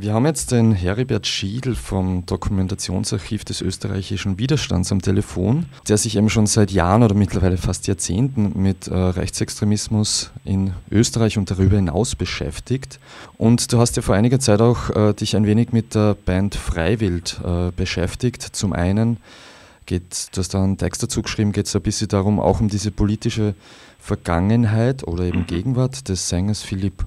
Wir haben jetzt den Heribert Schiedl vom Dokumentationsarchiv des österreichischen Widerstands am Telefon, der sich eben schon seit Jahren oder mittlerweile fast Jahrzehnten mit äh, Rechtsextremismus in Österreich und darüber hinaus beschäftigt. Und du hast ja vor einiger Zeit auch äh, dich ein wenig mit der Band Freiwild äh, beschäftigt. Zum einen geht, du hast da einen Text dazu geschrieben, geht es ein bisschen darum, auch um diese politische Vergangenheit oder eben Gegenwart des Sängers Philipp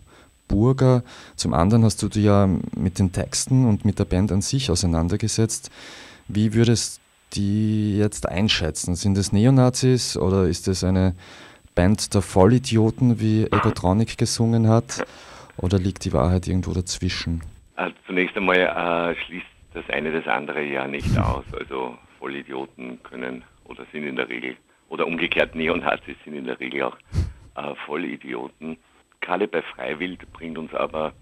Burger. Zum anderen hast du dich ja mit den Texten und mit der Band an sich auseinandergesetzt. Wie würdest du die jetzt einschätzen? Sind es Neonazis oder ist es eine Band der Vollidioten, wie Egotronic gesungen hat? Oder liegt die Wahrheit irgendwo dazwischen? Also zunächst einmal äh, schließt das eine das andere ja nicht aus. Also Vollidioten können oder sind in der Regel, oder umgekehrt Neonazis sind in der Regel auch äh, Vollidioten. Gerade bei Freiwild bringt uns aber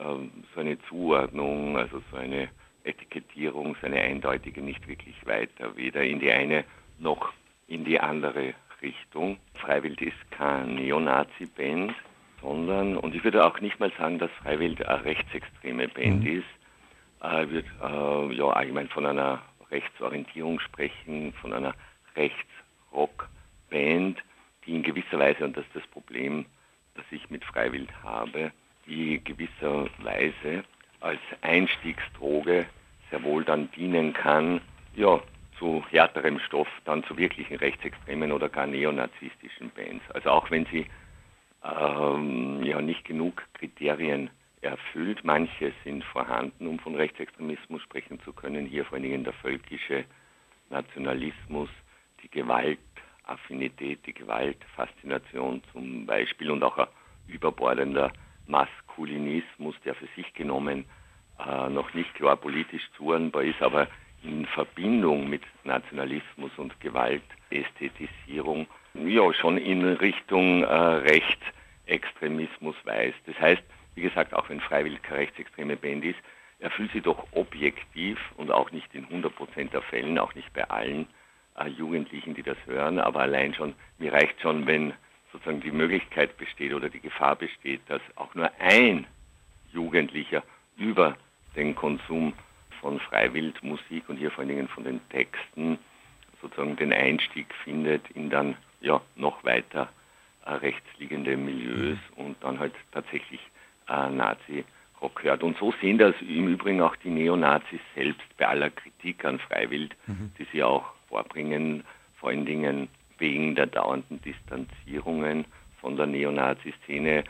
ähm, so eine Zuordnung, also so eine Etikettierung, so eine eindeutige nicht wirklich weiter, weder in die eine noch in die andere Richtung. Freiwild ist kein Neonazi-Band, sondern, und ich würde auch nicht mal sagen, dass Freiwild eine rechtsextreme Band mhm. ist. Äh, wird äh, ja allgemein von einer Rechtsorientierung sprechen, von einer Rechtsrock-Band, die in gewisser Weise, und das ist das Problem, das ich mit Freiwild habe, die gewisserweise als Einstiegsdroge sehr wohl dann dienen kann, ja, zu härterem Stoff, dann zu wirklichen rechtsextremen oder gar neonazistischen Bands. Also auch wenn sie ähm, ja nicht genug Kriterien erfüllt, manche sind vorhanden, um von Rechtsextremismus sprechen zu können. Hier vor allen Dingen der völkische Nationalismus, die Gewalt, Affinität, die Gewaltfaszination zum Beispiel und auch ein überbordender Maskulinismus, der für sich genommen äh, noch nicht klar politisch zuordnbar ist, aber in Verbindung mit Nationalismus und Gewaltästhetisierung ja schon in Richtung äh, Rechtsextremismus weist. Das heißt, wie gesagt, auch wenn Freiwillig rechtsextreme Band ist, erfüllt sie doch objektiv und auch nicht in 100% der Fällen, auch nicht bei allen, Jugendlichen, die das hören, aber allein schon, mir reicht schon, wenn sozusagen die Möglichkeit besteht oder die Gefahr besteht, dass auch nur ein Jugendlicher über den Konsum von Freiwildmusik und hier vor allen Dingen von den Texten sozusagen den Einstieg findet in dann ja noch weiter äh, rechtsliegende Milieus mhm. und dann halt tatsächlich äh, Nazi-Rock hört. Und so sehen das im Übrigen auch die Neonazis selbst bei aller Kritik an Freiwild, mhm. die sie auch vorbringen, vor allen Dingen wegen der dauernden Distanzierungen von der Neonazi-Szene.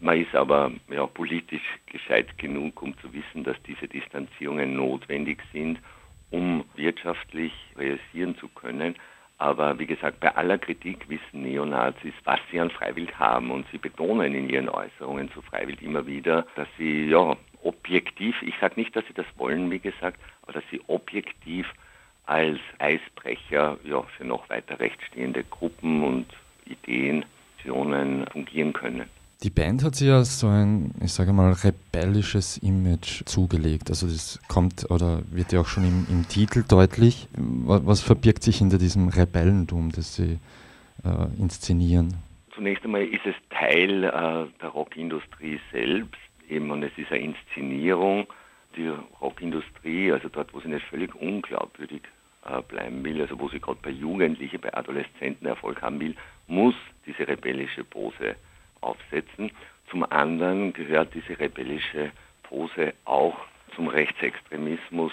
Man ist aber ja, politisch gescheit genug, um zu wissen, dass diese Distanzierungen notwendig sind, um wirtschaftlich realisieren zu können. Aber wie gesagt, bei aller Kritik wissen Neonazis, was sie an Freiwild haben. Und sie betonen in ihren Äußerungen zu Freiwild immer wieder, dass sie ja objektiv, ich sage nicht, dass sie das wollen, wie gesagt, aber dass sie objektiv als Eisbrecher ja, für noch weiter rechtsstehende Gruppen und Ideen, Visionen fungieren können. Die Band hat sich ja so ein, ich sage mal, rebellisches Image zugelegt. Also das kommt oder wird ja auch schon im, im Titel deutlich. Was, was, verbirgt sich hinter diesem Rebellentum, das sie äh, inszenieren? Zunächst einmal ist es Teil äh, der Rockindustrie selbst, eben und es ist eine Inszenierung. Die Rockindustrie, also dort, wo sie nicht völlig unglaubwürdig äh, bleiben will, also wo sie gerade bei Jugendlichen, bei Adoleszenten Erfolg haben will, muss diese rebellische Pose aufsetzen. Zum anderen gehört diese rebellische Pose auch zum Rechtsextremismus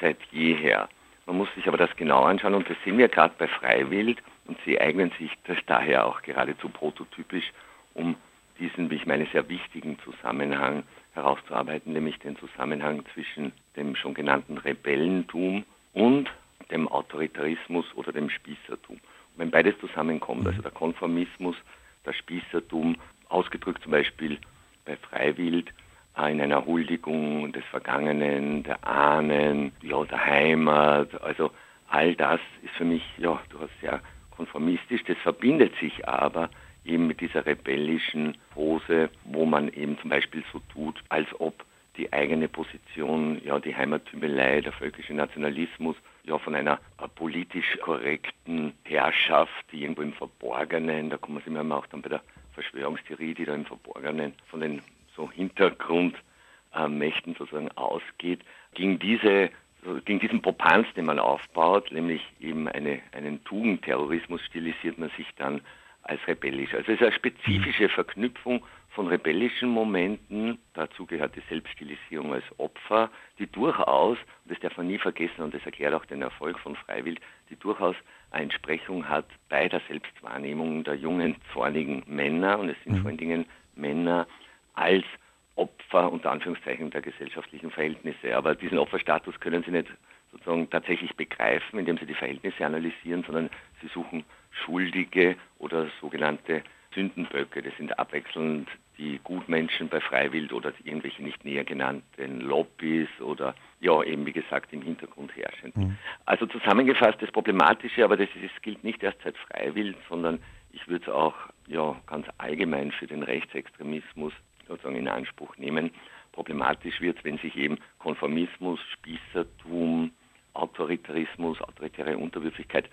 seit jeher. Man muss sich aber das genau anschauen und das sehen wir gerade bei Freiwild und sie eignen sich das daher auch geradezu prototypisch, um diesen, wie ich meine, sehr wichtigen Zusammenhang herauszuarbeiten, nämlich den Zusammenhang zwischen dem schon genannten Rebellentum und dem Autoritarismus oder dem Spießertum. Und wenn beides zusammenkommt, also der Konformismus, das Spießertum, ausgedrückt zum Beispiel bei Freiwild, äh, in einer Huldigung des Vergangenen, der Ahnen, ja, der Heimat, also all das ist für mich, ja, durchaus sehr konformistisch. Das verbindet sich aber eben mit dieser rebellischen Pose, wo man eben zum Beispiel so tut, als ob die eigene Position, ja, die Heimattümelei, der völkische Nationalismus, ja, von einer äh, politisch korrekten Herrschaft, die irgendwo im Verborgenen, da kommen wir immer auch dann bei der Verschwörungstheorie, die da im Verborgenen von den so Hintergrund äh, Mächten sozusagen ausgeht, gegen diese gegen diesen Popanz, den man aufbaut, nämlich eben eine, einen Tugendterrorismus, stilisiert man sich dann als rebellisch. Also es ist eine spezifische Verknüpfung von rebellischen Momenten, dazu gehört die Selbststilisierung als Opfer, die durchaus, und das darf man nie vergessen, und das erklärt auch den Erfolg von Freiwild, die durchaus eine Entsprechung hat bei der Selbstwahrnehmung der jungen, zornigen Männer, und es sind mhm. vor allen Dingen Männer als Opfer unter Anführungszeichen der gesellschaftlichen Verhältnisse. Aber diesen Opferstatus können sie nicht sozusagen tatsächlich begreifen, indem sie die Verhältnisse analysieren, sondern sie suchen Schuldige oder sogenannte Sündenböcke. Das sind abwechselnd die Gutmenschen bei Freiwild oder irgendwelche nicht näher genannten Lobbys oder ja eben wie gesagt im Hintergrund herrschend. Mhm. Also zusammengefasst das Problematische, aber das, das gilt nicht erst seit Freiwild, sondern ich würde es auch ja ganz allgemein für den Rechtsextremismus sozusagen in Anspruch nehmen. Problematisch wird, wenn sich eben Konformismus, Spießertum, Autoritarismus, autoritäre Unterwürfigkeit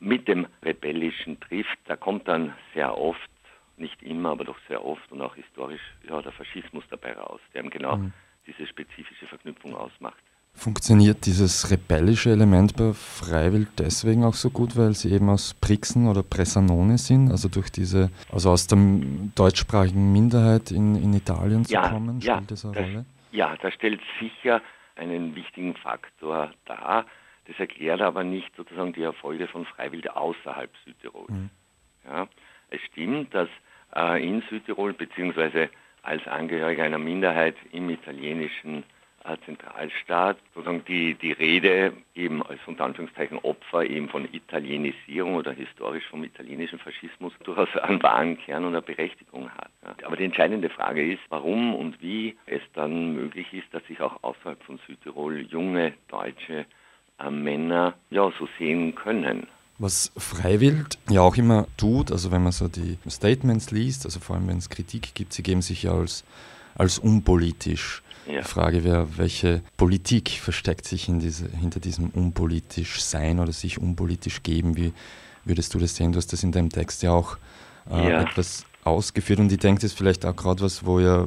mit dem Rebellischen trifft. Da kommt dann sehr oft, nicht immer, aber doch sehr oft und auch historisch, ja, der Faschismus dabei raus, der eben genau mhm. diese spezifische Verknüpfung ausmacht. Funktioniert dieses rebellische Element bei Freiwild deswegen auch so gut, weil sie eben aus Brixen oder Bressanone sind, also durch diese, also aus der deutschsprachigen Minderheit in, in Italien zu ja, kommen? Ja, das eine Rolle? Ja, das stellt sicher einen wichtigen Faktor dar. Das erklärt aber nicht sozusagen die Erfolge von Freiwild außerhalb Südtirols. Mhm. Ja, es stimmt, dass äh, in Südtirol beziehungsweise als Angehöriger einer Minderheit im italienischen Zentralstaat sozusagen die, die Rede eben als unter Anführungszeichen Opfer eben von Italienisierung oder historisch vom italienischen Faschismus durchaus einen wahren Kern und eine Berechtigung hat. Ja. Aber die entscheidende Frage ist, warum und wie es dann möglich ist, dass sich auch außerhalb von Südtirol junge deutsche äh, Männer ja so sehen können. Was Freiwild ja auch immer tut, also wenn man so die Statements liest, also vor allem wenn es Kritik gibt, sie geben sich ja als, als unpolitisch ja. Die Frage wäre, welche Politik versteckt sich diese, hinter diesem unpolitisch sein oder sich unpolitisch geben? Wie würdest du das sehen? Du hast das in deinem Text ja auch äh, ja. etwas ausgeführt und ich denke, das ist vielleicht auch gerade was, wo ja,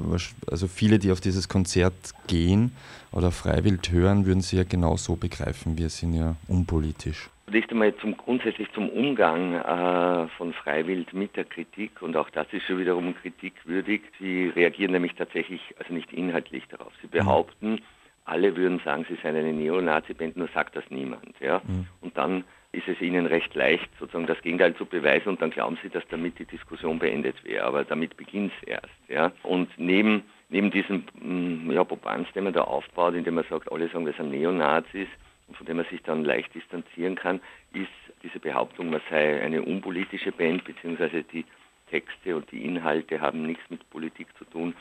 also viele, die auf dieses Konzert gehen oder freiwillig hören, würden sie ja genau so begreifen. Wir sind ja unpolitisch. Zunächst einmal zum, grundsätzlich zum Umgang äh, von Freiwild mit der Kritik und auch das ist schon wiederum kritikwürdig. Sie reagieren nämlich tatsächlich, also nicht inhaltlich darauf. Sie mhm. behaupten, alle würden sagen, sie seien eine Neonazi-Band, nur sagt das niemand. Ja? Mhm. Und dann ist es ihnen recht leicht, sozusagen das Gegenteil zu beweisen und dann glauben sie, dass damit die Diskussion beendet wäre. Aber damit beginnt es erst. Ja? Und neben, neben diesem mm, ja, Popanz, den man da aufbaut, indem man sagt, alle sagen, wir sind Neonazis, von dem man sich dann leicht distanzieren kann, ist diese Behauptung, man sei eine unpolitische Band, beziehungsweise die Texte und die Inhalte haben nichts mit Politik zu tun.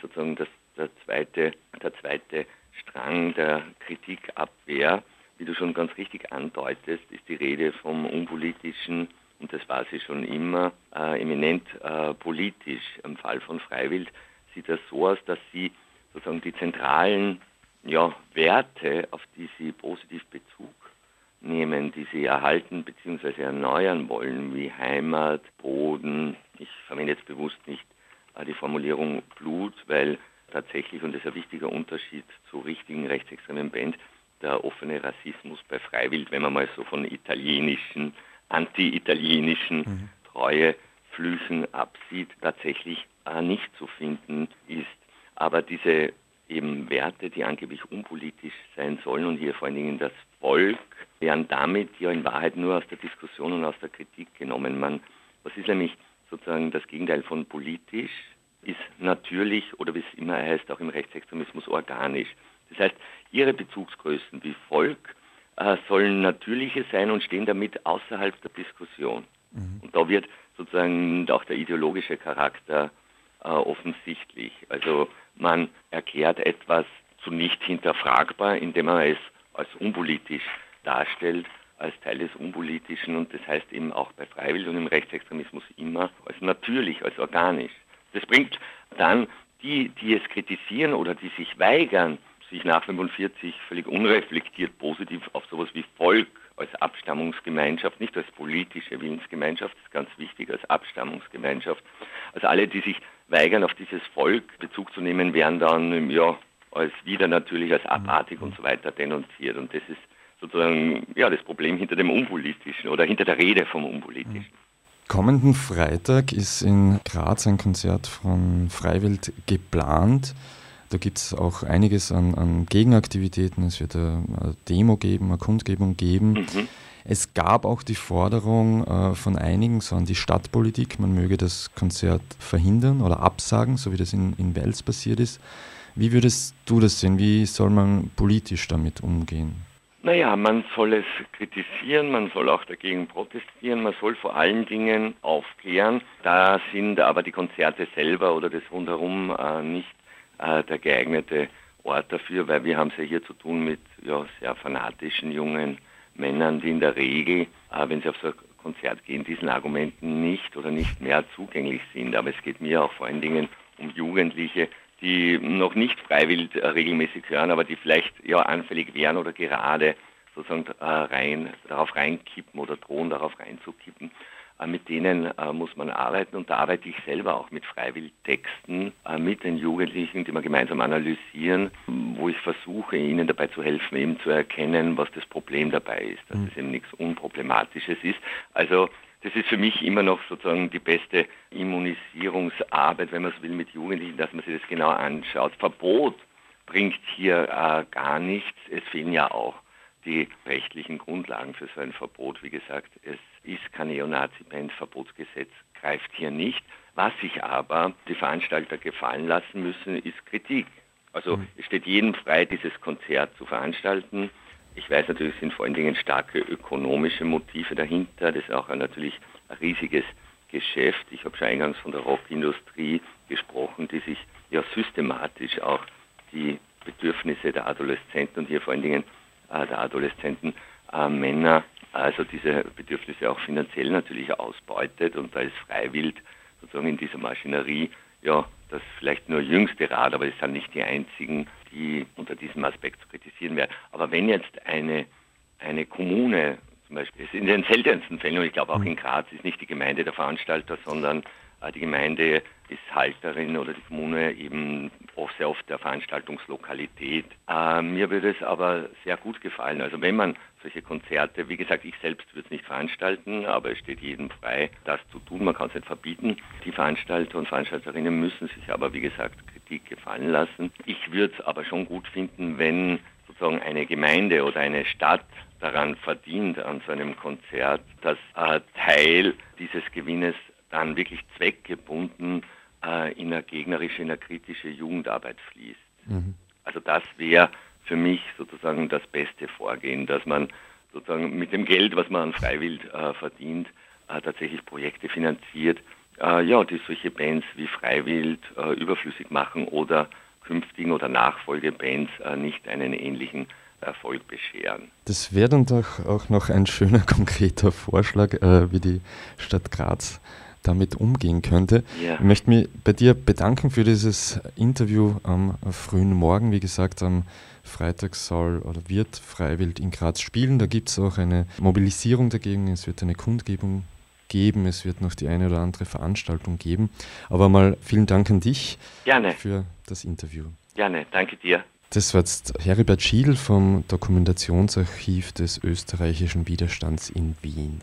Sozusagen das, der, zweite, der zweite Strang der Kritikabwehr, wie du schon ganz richtig andeutest, ist die Rede vom unpolitischen, und das war sie schon immer, äh, eminent äh, politisch. Im Fall von Freiwild sieht das so aus, dass sie sozusagen die zentralen ja, Werte, auf die Sie positiv Bezug nehmen, die Sie erhalten bzw. erneuern wollen, wie Heimat, Boden. Ich verwende jetzt bewusst nicht äh, die Formulierung Blut, weil tatsächlich, und das ist ein wichtiger Unterschied zu richtigen rechtsextremen Band, der offene Rassismus bei Freiwild, wenn man mal so von italienischen, anti-italienischen mhm. Treueflüchen absieht, tatsächlich äh, nicht zu finden ist. Aber diese eben Werte, die angeblich unpolitisch sein sollen und hier vor allen Dingen das Volk, werden damit ja in Wahrheit nur aus der Diskussion und aus der Kritik genommen. Man, was ist nämlich sozusagen das Gegenteil von politisch, ist natürlich oder wie es immer heißt, auch im Rechtsextremismus organisch. Das heißt, ihre Bezugsgrößen wie Volk äh, sollen natürliche sein und stehen damit außerhalb der Diskussion. Mhm. Und da wird sozusagen auch der ideologische Charakter äh, offensichtlich. Also man erklärt etwas zu nicht hinterfragbar, indem man es als unpolitisch darstellt, als Teil des Unpolitischen und das heißt eben auch bei Freiwillig und im Rechtsextremismus immer als natürlich, als organisch. Das bringt dann die, die es kritisieren oder die sich weigern, sich nach 45 völlig unreflektiert positiv auf sowas wie Volk als Abstammungsgemeinschaft, nicht als politische Willensgemeinschaft, ist ganz wichtig, als Abstammungsgemeinschaft. Also alle, die sich weigern, auf dieses Volk Bezug zu nehmen, werden dann ja, als wieder natürlich als abartig und so weiter denunziert. Und das ist sozusagen ja, das Problem hinter dem Unpolitischen oder hinter der Rede vom Unpolitischen. Kommenden Freitag ist in Graz ein Konzert von Freiwild geplant. Da gibt es auch einiges an, an, Gegenaktivitäten. Es wird eine, Demo geben, eine Kundgebung geben. Mhm. Es gab auch die Forderung äh, von einigen, so an die Stadtpolitik, man möge das Konzert verhindern oder absagen, so wie das in, in Wels passiert ist. Wie würdest du das sehen? Wie soll man politisch damit umgehen? Naja, man soll es kritisieren, man soll auch dagegen protestieren, man soll vor allen Dingen aufklären. Da sind aber die Konzerte selber oder das rundherum äh, nicht äh, der geeignete Ort dafür, weil wir haben es ja hier zu tun mit ja, sehr fanatischen jungen Männern, die in der Regel, äh, wenn sie auf so ein Konzert gehen, diesen Argumenten nicht oder nicht mehr zugänglich sind. Aber es geht mir auch vor allen Dingen um Jugendliche, die noch nicht freiwillig äh, regelmäßig hören, aber die vielleicht ja anfällig wären oder gerade sozusagen äh, rein, darauf reinkippen oder drohen darauf reinzukippen. Äh, mit denen äh, muss man arbeiten und da arbeite ich selber auch mit Freiwilltexten äh, mit den Jugendlichen, die wir gemeinsam analysieren, wo ich versuche, ihnen dabei zu helfen, eben zu erkennen, was das Problem dabei ist, dass mhm. es eben nichts Unproblematisches ist. Also das ist für mich immer noch sozusagen die beste Immunisierungsarbeit, wenn man es will, mit Jugendlichen, dass man sich das genau anschaut. Verbot bringt hier äh, gar nichts. Es fehlen ja auch die rechtlichen Grundlagen für so ein Verbot. Wie gesagt, es ist kein Neonazi-Band, Verbotsgesetz greift hier nicht. Was sich aber die Veranstalter gefallen lassen müssen, ist Kritik. Also mhm. es steht jedem frei, dieses Konzert zu veranstalten. Ich weiß natürlich, es sind vor allen Dingen starke ökonomische Motive dahinter. Das ist auch natürlich ein riesiges Geschäft. Ich habe schon eingangs von der Rockindustrie gesprochen, die sich ja systematisch auch die Bedürfnisse der Adoleszenten und hier vor allen Dingen äh, der Adoleszenten äh, Männer, also diese Bedürfnisse auch finanziell natürlich ausbeutet und da ist Freiwild sozusagen in dieser Maschinerie ja das vielleicht nur jüngste Rad, aber es sind nicht die einzigen, die unter diesem Aspekt zu kritisieren wären. Aber wenn jetzt eine, eine Kommune, zum Beispiel, in den seltensten Fällen, und ich glaube auch in Graz ist nicht die Gemeinde der Veranstalter, sondern die Gemeinde ist Halterin oder die Kommune eben auch sehr oft der Veranstaltungslokalität. Äh, mir würde es aber sehr gut gefallen. Also wenn man solche Konzerte, wie gesagt, ich selbst würde es nicht veranstalten, aber es steht jedem frei, das zu tun. Man kann es nicht verbieten. Die Veranstalter und Veranstalterinnen müssen sich aber, wie gesagt, Kritik gefallen lassen. Ich würde es aber schon gut finden, wenn sozusagen eine Gemeinde oder eine Stadt daran verdient an so einem Konzert, dass äh, Teil dieses Gewinnes dann wirklich zweckgebunden äh, in eine gegnerische, in eine kritische Jugendarbeit fließt. Mhm. Also das wäre für mich sozusagen das beste Vorgehen, dass man sozusagen mit dem Geld, was man an Freiwild äh, verdient, äh, tatsächlich Projekte finanziert, äh, ja, die solche Bands wie Freiwild äh, überflüssig machen oder künftigen oder Nachfolgebands äh, nicht einen ähnlichen Erfolg bescheren. Das wäre dann doch auch noch ein schöner konkreter Vorschlag, äh, wie die Stadt Graz damit umgehen könnte. Ja. Ich möchte mich bei dir bedanken für dieses Interview am frühen Morgen. Wie gesagt, am Freitag soll oder wird Freiwild in Graz spielen. Da gibt es auch eine Mobilisierung dagegen. Es wird eine Kundgebung geben. Es wird noch die eine oder andere Veranstaltung geben. Aber mal vielen Dank an dich Gerne. für das Interview. Gerne, danke dir. Das war jetzt Heribert Schiedl vom Dokumentationsarchiv des österreichischen Widerstands in Wien.